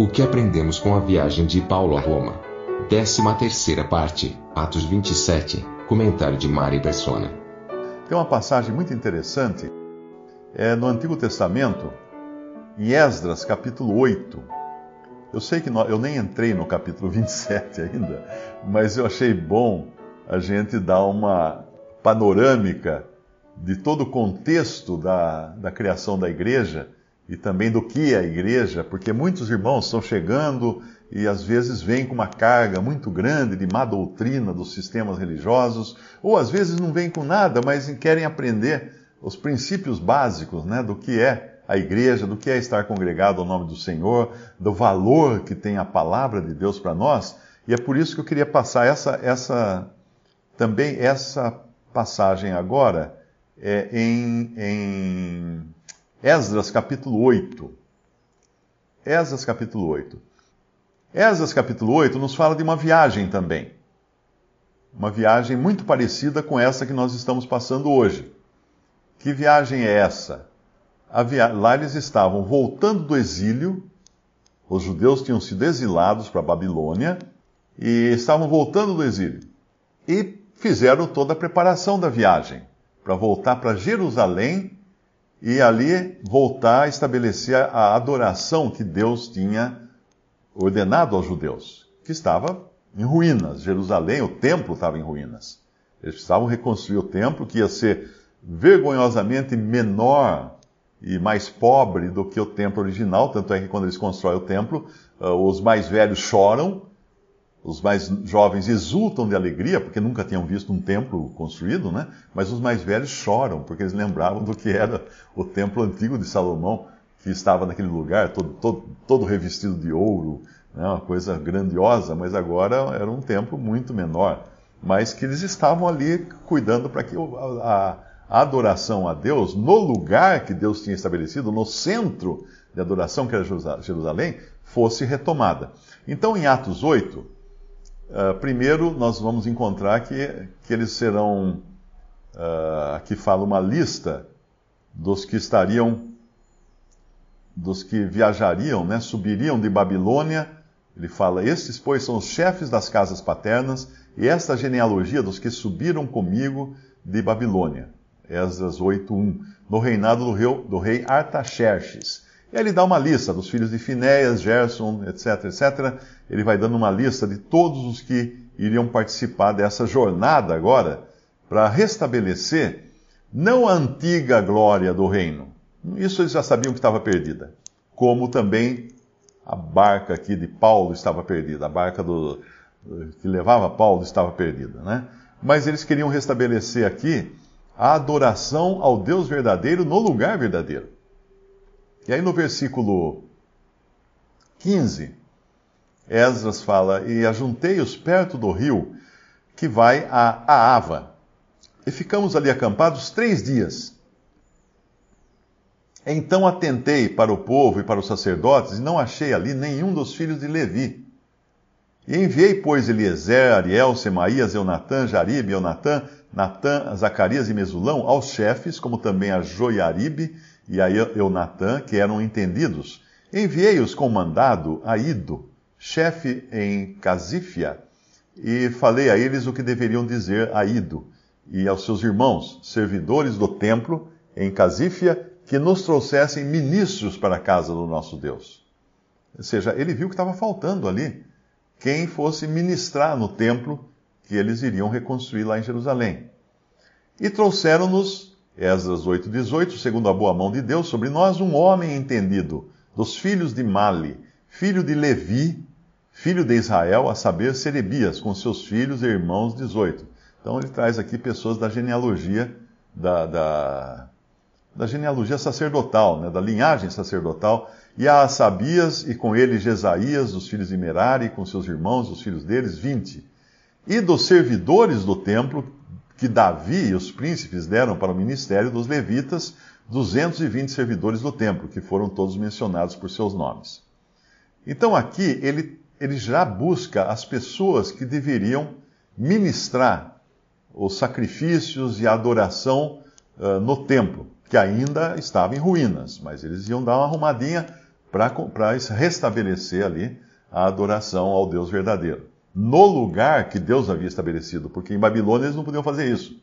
O que aprendemos com a viagem de Paulo a Roma? Décima terceira parte, Atos 27, comentário de Mari Persona. Tem uma passagem muito interessante é, no Antigo Testamento, em Esdras, capítulo 8. Eu sei que eu nem entrei no capítulo 27 ainda, mas eu achei bom a gente dar uma panorâmica de todo o contexto da, da criação da igreja e também do que é a igreja, porque muitos irmãos estão chegando e às vezes vêm com uma carga muito grande de má doutrina dos sistemas religiosos, ou às vezes não vêm com nada, mas querem aprender os princípios básicos né, do que é a igreja, do que é estar congregado ao nome do Senhor, do valor que tem a palavra de Deus para nós. E é por isso que eu queria passar essa, essa também essa passagem agora é, em, em Esdras capítulo 8. Esdras capítulo 8. Esdras capítulo 8 nos fala de uma viagem também. Uma viagem muito parecida com essa que nós estamos passando hoje. Que viagem é essa? Via... Lá eles estavam voltando do exílio, os judeus tinham sido exilados para a Babilônia e estavam voltando do exílio. E fizeram toda a preparação da viagem para voltar para Jerusalém e ali voltar a estabelecer a adoração que Deus tinha ordenado aos judeus, que estava em ruínas. Jerusalém, o templo estava em ruínas. Eles precisavam reconstruir o templo, que ia ser vergonhosamente menor e mais pobre do que o templo original. Tanto é que quando eles constroem o templo, uh, os mais velhos choram, os mais jovens exultam de alegria, porque nunca tinham visto um templo construído, né? Mas os mais velhos choram, porque eles lembravam do que era o templo antigo de Salomão, que estava naquele lugar, todo, todo, todo revestido de ouro, né? uma coisa grandiosa, mas agora era um templo muito menor. Mas que eles estavam ali cuidando para que a, a adoração a Deus, no lugar que Deus tinha estabelecido, no centro de adoração, que era Jerusalém, fosse retomada. Então, em Atos 8, uh, primeiro nós vamos encontrar que, que eles serão. Uh, aqui fala uma lista dos que estariam, dos que viajariam, né, subiriam de Babilônia. Ele fala: Estes, pois, são os chefes das casas paternas, e esta genealogia dos que subiram comigo de Babilônia. Esdras 8.1, no reinado do rei, do rei Artaxerxes. E aí ele dá uma lista dos filhos de Finéias, Gerson, etc, etc. Ele vai dando uma lista de todos os que iriam participar dessa jornada agora para restabelecer não a antiga glória do reino. Isso eles já sabiam que estava perdida. Como também a barca aqui de Paulo estava perdida, a barca do, que levava Paulo estava perdida, né? Mas eles queriam restabelecer aqui a adoração ao Deus verdadeiro no lugar verdadeiro. E aí no versículo 15, Esdras fala: E ajuntei-os perto do rio que vai a Ava. E ficamos ali acampados três dias. Então atentei para o povo e para os sacerdotes, e não achei ali nenhum dos filhos de Levi. E enviei, pois, Eliezer, Ariel, Semaías, Eunatã, Jaribe, Eunatã, Natã, Zacarias e Mesulão aos chefes, como também a Joiaribe e a Eunatã, que eram entendidos. Enviei-os com mandado a Ido, chefe em Casífia, e falei a eles o que deveriam dizer a Ido e aos seus irmãos, servidores do templo em Casífia, que nos trouxessem ministros para a casa do nosso Deus. Ou seja, ele viu que estava faltando ali quem fosse ministrar no templo que eles iriam reconstruir lá em Jerusalém. E trouxeram-nos, Esdras 8,18, segundo a boa mão de Deus, sobre nós um homem entendido, dos filhos de Mali, filho de Levi, filho de Israel, a saber, Serebias, com seus filhos e irmãos 18. Então ele traz aqui pessoas da genealogia da, da, da genealogia sacerdotal, né, da linhagem sacerdotal, e a Asabias, e com ele Jesaías, dos filhos de Merari, com seus irmãos, os filhos deles, vinte. E dos servidores do templo, que Davi e os príncipes deram para o ministério dos levitas, 220 servidores do templo, que foram todos mencionados por seus nomes. Então aqui ele, ele já busca as pessoas que deveriam ministrar os sacrifícios e a adoração uh, no templo, que ainda estava em ruínas, mas eles iam dar uma arrumadinha para restabelecer ali a adoração ao Deus verdadeiro. No lugar que Deus havia estabelecido, porque em Babilônia eles não podiam fazer isso.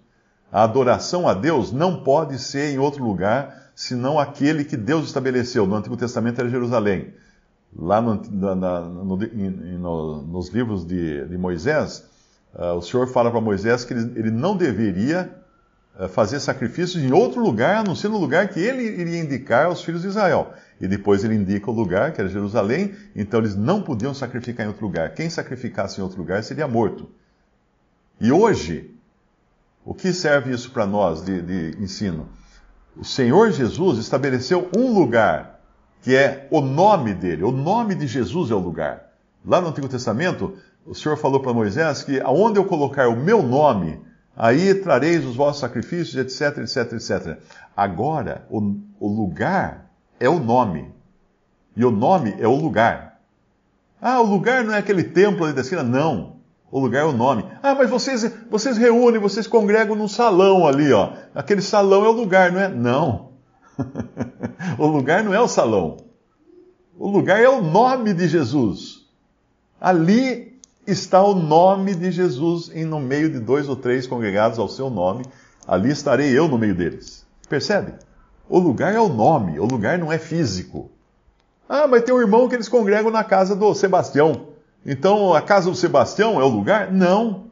A adoração a Deus não pode ser em outro lugar senão aquele que Deus estabeleceu. No Antigo Testamento era Jerusalém. Lá no, na, no, no, nos livros de, de Moisés, uh, o Senhor fala para Moisés que ele, ele não deveria fazer sacrifícios em outro lugar, a não ser no lugar que ele iria indicar aos filhos de Israel. E depois ele indica o lugar, que era Jerusalém, então eles não podiam sacrificar em outro lugar. Quem sacrificasse em outro lugar seria morto. E hoje, o que serve isso para nós de, de ensino? O Senhor Jesus estabeleceu um lugar, que é o nome dele. O nome de Jesus é o lugar. Lá no Antigo Testamento, o Senhor falou para Moisés que aonde eu colocar o meu nome, aí trareis os vossos sacrifícios, etc, etc, etc. Agora, o, o lugar é o nome. E o nome é o lugar. Ah, o lugar não é aquele templo ali da esquina? Não. O lugar é o nome. Ah, mas vocês, vocês reúnem, vocês congregam num salão ali, ó. Aquele salão é o lugar, não é? Não. o lugar não é o salão. O lugar é o nome de Jesus. Ali está o nome de Jesus em no meio de dois ou três congregados ao seu nome. Ali estarei eu no meio deles. Percebe? O lugar é o nome, o lugar não é físico. Ah, mas tem um irmão que eles congregam na casa do Sebastião. Então, a casa do Sebastião é o lugar? Não.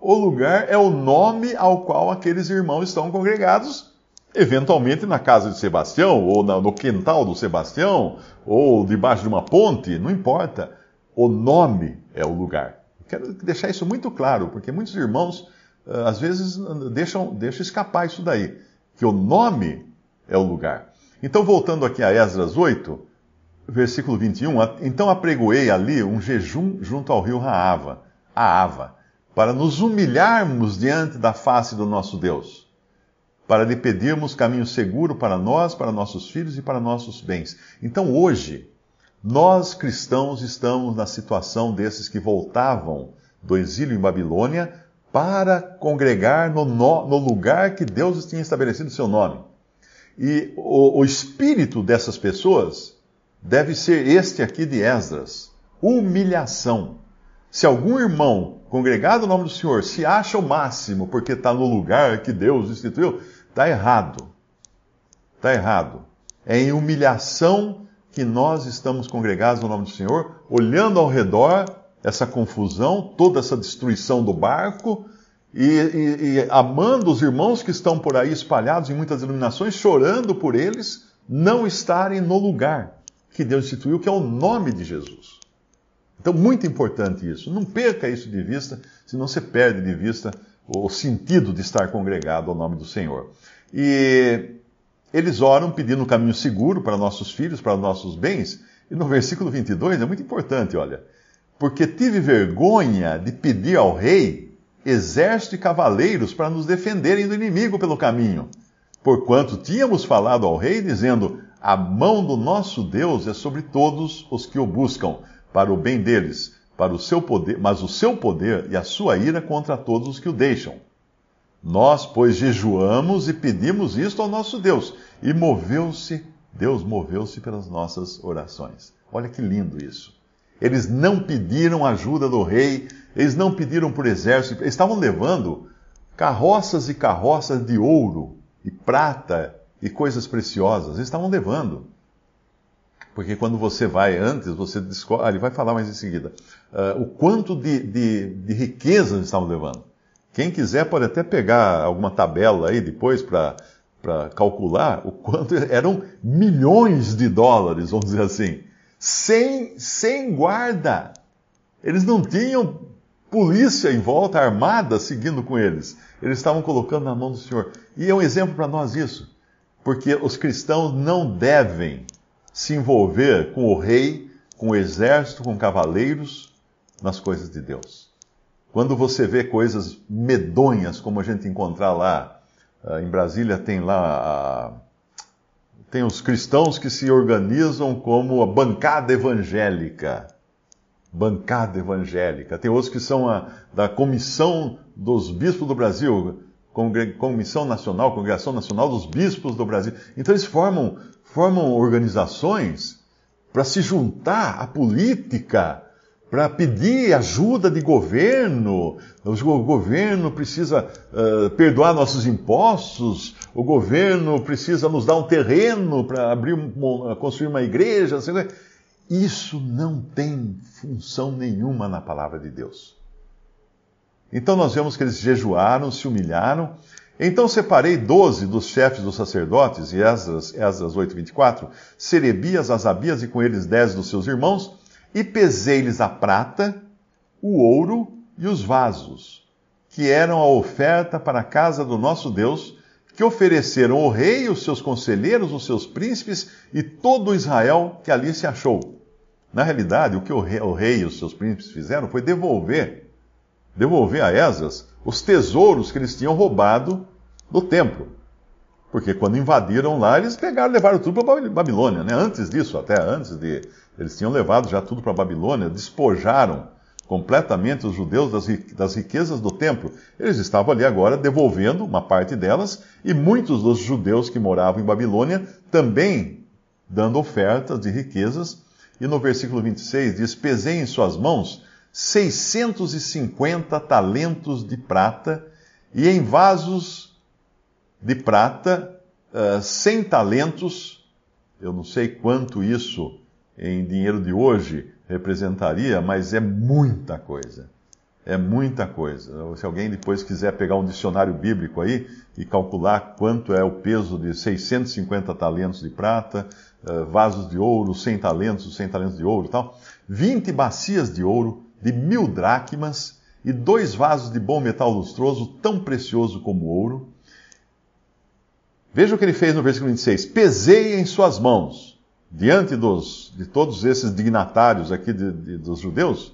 O lugar é o nome ao qual aqueles irmãos estão congregados, eventualmente na casa de Sebastião, ou no quintal do Sebastião, ou debaixo de uma ponte, não importa. O nome é o lugar. Quero deixar isso muito claro, porque muitos irmãos ah, às vezes deixam, deixam escapar isso daí, que o nome é o lugar. Então, voltando aqui a Esdras 8, versículo 21, então apregoei ali um jejum junto ao rio Raava, a Ava, para nos humilharmos diante da face do nosso Deus, para lhe pedirmos caminho seguro para nós, para nossos filhos e para nossos bens. Então hoje, nós cristãos estamos na situação desses que voltavam do exílio em Babilônia para congregar no, no, no lugar que Deus tinha estabelecido seu nome. E o, o espírito dessas pessoas deve ser este aqui de Esdras: humilhação. Se algum irmão congregado no nome do Senhor se acha o máximo porque está no lugar que Deus instituiu, está errado. Está errado. É em humilhação que nós estamos congregados no nome do Senhor, olhando ao redor essa confusão, toda essa destruição do barco, e, e, e, amando os irmãos que estão por aí espalhados em muitas denominações, chorando por eles não estarem no lugar que Deus instituiu, que é o nome de Jesus. Então, muito importante isso. Não perca isso de vista, senão você perde de vista o sentido de estar congregado ao nome do Senhor. E eles oram pedindo um caminho seguro para nossos filhos, para nossos bens. E no versículo 22 é muito importante, olha. Porque tive vergonha de pedir ao rei exército e cavaleiros para nos defenderem do inimigo pelo caminho. Porquanto tínhamos falado ao rei, dizendo: a mão do nosso Deus é sobre todos os que o buscam, para o bem deles, para o seu poder, mas o seu poder e a sua ira contra todos os que o deixam. Nós, pois, jejuamos e pedimos isto ao nosso Deus, e moveu-se, Deus moveu-se pelas nossas orações. Olha que lindo isso. Eles não pediram ajuda do rei, eles não pediram por exército, eles estavam levando carroças e carroças de ouro e prata e coisas preciosas. Eles estavam levando. Porque quando você vai antes, você descobre. Ah, ele vai falar mais em seguida. Uh, o quanto de, de, de riquezas estavam levando. Quem quiser pode até pegar alguma tabela aí depois para calcular o quanto eram milhões de dólares, vamos dizer assim, sem, sem guarda. Eles não tinham polícia em volta, armada, seguindo com eles. Eles estavam colocando na mão do Senhor. E é um exemplo para nós isso. porque os cristãos não devem se envolver com o rei, com o exército, com cavaleiros nas coisas de Deus. Quando você vê coisas medonhas, como a gente encontrar lá, ah, em Brasília tem lá, tem os cristãos que se organizam como a bancada evangélica. Bancada evangélica. Tem outros que são a, da Comissão dos Bispos do Brasil, Comissão Nacional, Congregação Nacional dos Bispos do Brasil. Então eles formam, formam organizações para se juntar à política, para pedir ajuda de governo. O governo precisa uh, perdoar nossos impostos, o governo precisa nos dar um terreno para abrir, construir uma igreja. Assim, isso não tem função nenhuma na palavra de Deus. Então nós vemos que eles jejuaram, se humilharam. Então separei doze dos chefes dos sacerdotes, e Esdras, Esdras 8:24, Serebias, Asabias e com eles dez dos seus irmãos, e pesei-lhes a prata, o ouro e os vasos, que eram a oferta para a casa do nosso Deus, que ofereceram o rei, os seus conselheiros, os seus príncipes e todo Israel que ali se achou. Na realidade, o que o rei, o rei e os seus príncipes fizeram foi devolver devolver a Esdras os tesouros que eles tinham roubado do templo. Porque quando invadiram lá, eles pegaram, levaram tudo para Babilônia. Né? Antes disso, até antes de. Eles tinham levado já tudo para Babilônia, despojaram completamente os judeus das, riquezas do templo. Eles estavam ali agora devolvendo uma parte delas, e muitos dos judeus que moravam em Babilônia também dando ofertas de riquezas. E no versículo 26 diz: Pesei em suas mãos 650 talentos de prata e em vasos de prata uh, eh, 100 talentos. Eu não sei quanto isso em dinheiro de hoje representaria, mas é muita coisa. É muita coisa. Se alguém depois quiser pegar um dicionário bíblico aí e calcular quanto é o peso de 650 talentos de prata, uh, vasos de ouro, 100 talentos, 100 talentos de ouro e tal, 20 bacias de ouro, de mil dracmas e dois vasos de bom metal lustroso, tão precioso como ouro. Veja o que ele fez no versículo 26. Pesei em suas mãos, diante dos, de todos esses dignatários aqui de, de, dos judeus.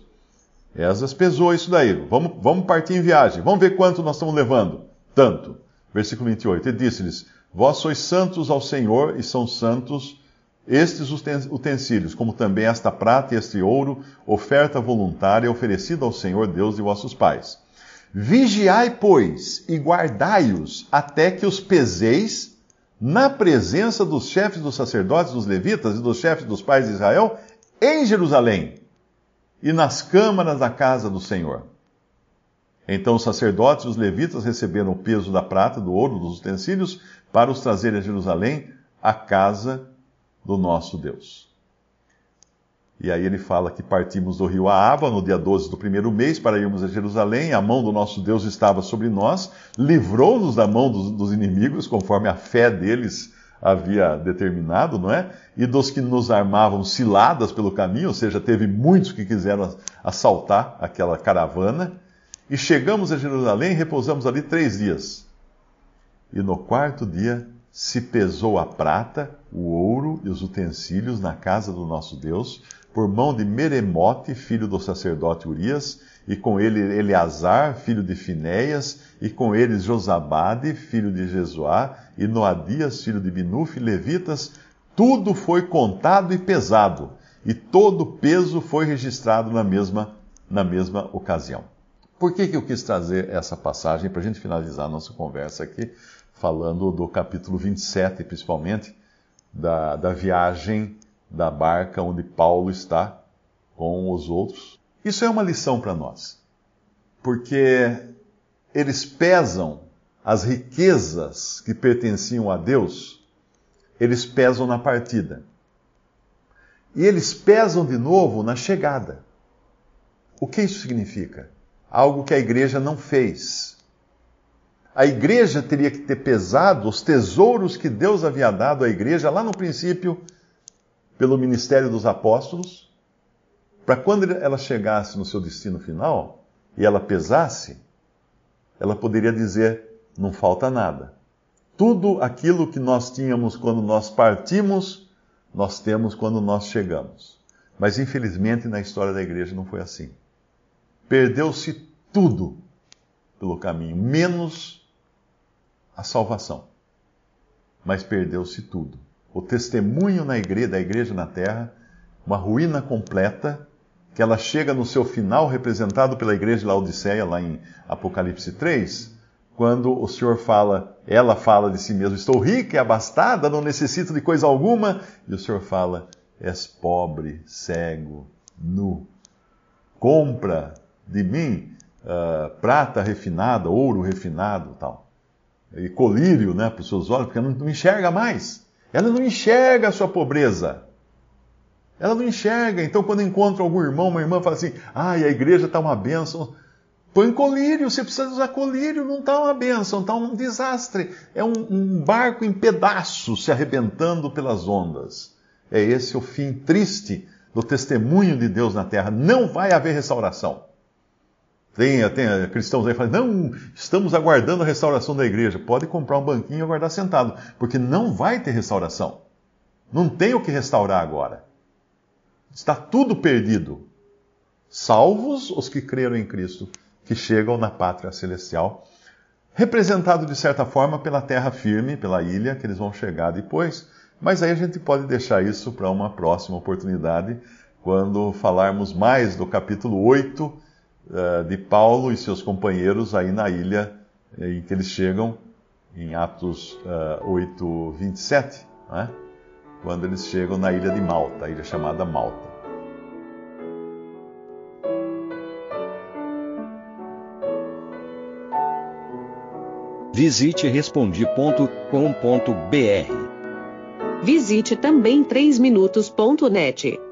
Esas pesou isso daí. Vamos, vamos partir em viagem. Vamos ver quanto nós estamos levando. Tanto. Versículo 28. E disse-lhes: Vós sois santos ao Senhor e são santos estes utensílios, como também esta prata e este ouro, oferta voluntária oferecida ao Senhor Deus de vossos pais. Vigiai, pois, e guardai-os até que os peseis na presença dos chefes dos sacerdotes, dos levitas e dos chefes dos pais de Israel em Jerusalém e nas câmaras da casa do Senhor. Então os sacerdotes e os levitas receberam o peso da prata, do ouro, dos utensílios, para os trazer a Jerusalém, à casa do nosso Deus. E aí ele fala que partimos do rio Aaba no dia 12 do primeiro mês para irmos a Jerusalém. A mão do nosso Deus estava sobre nós, livrou-nos da mão dos, dos, inimigos, conforme a fé deles havia determinado, não é? E dos que nos armavam ciladas pelo caminho, ou seja, teve muitos que quiseram assaltar aquela caravana. E chegamos a Jerusalém e repousamos ali três dias. E no quarto dia se pesou a prata, o ouro e os utensílios na casa do nosso Deus, por mão de Meremote, filho do sacerdote Urias, e com ele Eleazar, filho de Finéias, e com eles Josabade, filho de Jesuá, e Noadias, filho de Binuf, levitas, tudo foi contado e pesado, e todo o peso foi registrado na mesma, na mesma ocasião. Por que, que eu quis trazer essa passagem para a gente finalizar a nossa conversa aqui? falando do capítulo 27, principalmente, da, da viagem da barca onde Paulo está com os outros. Isso é uma lição para nós, porque eles pesam as riquezas que pertenciam a Deus, eles pesam na partida. E eles pesam de novo na chegada. O que isso significa? Algo que a igreja não fez a igreja teria que ter pesado os tesouros que Deus havia dado à igreja lá no princípio, pelo ministério dos apóstolos, para quando ela chegasse no seu destino final e ela pesasse, ela poderia dizer: não falta nada, Tudo aquilo que nós tínhamos quando nós partimos, nós temos quando nós chegamos. Mas infelizmente na história da igreja não foi assim. Perdeu-se tudo pelo caminho, menos a salvação. Mas perdeu-se tudo. O testemunho na igreja, da igreja na terra, uma ruína completa, que ela chega no seu final, representado pela igreja de Laodiceia, lá em Apocalipse 3, quando o Senhor fala, ela fala de si mesma, estou rica e abastada, não necessito de coisa alguma, e o Senhor fala, és pobre, cego, nu. Compra de mim uh, prata refinada, ouro refinado, tal. E colírio, né, para os seus olhos, porque ela não enxerga mais. Ela não enxerga a sua pobreza. Ela não enxerga. Então, quando encontra algum irmão, uma irmã fala assim: ai, a igreja está uma bênção. Põe colírio, você precisa usar colírio, não está uma benção, está um desastre. É um, um, barco em pedaços se arrebentando pelas ondas. É esse o fim triste do testemunho de Deus na terra. Não vai haver restauração. Tem, tem cristãos aí falam, não, estamos aguardando a restauração da igreja. Pode comprar um banquinho e aguardar sentado, porque não vai ter restauração. Não tem o que restaurar agora. Está tudo perdido. Salvos os que creram em Cristo que chegam na pátria celestial, representado de certa forma pela terra firme, pela ilha, que eles vão chegar depois. Mas aí a gente pode deixar isso para uma próxima oportunidade, quando falarmos mais do capítulo 8 uh, eh, de Paulo e seus companheiros aí na ilha eh, em que eles chegam, em Atos uh, 8, 27, né? quando eles chegam na ilha de Malta, a ilha chamada Malta. Visite respondi.com.br. Visite também 3minutos.net.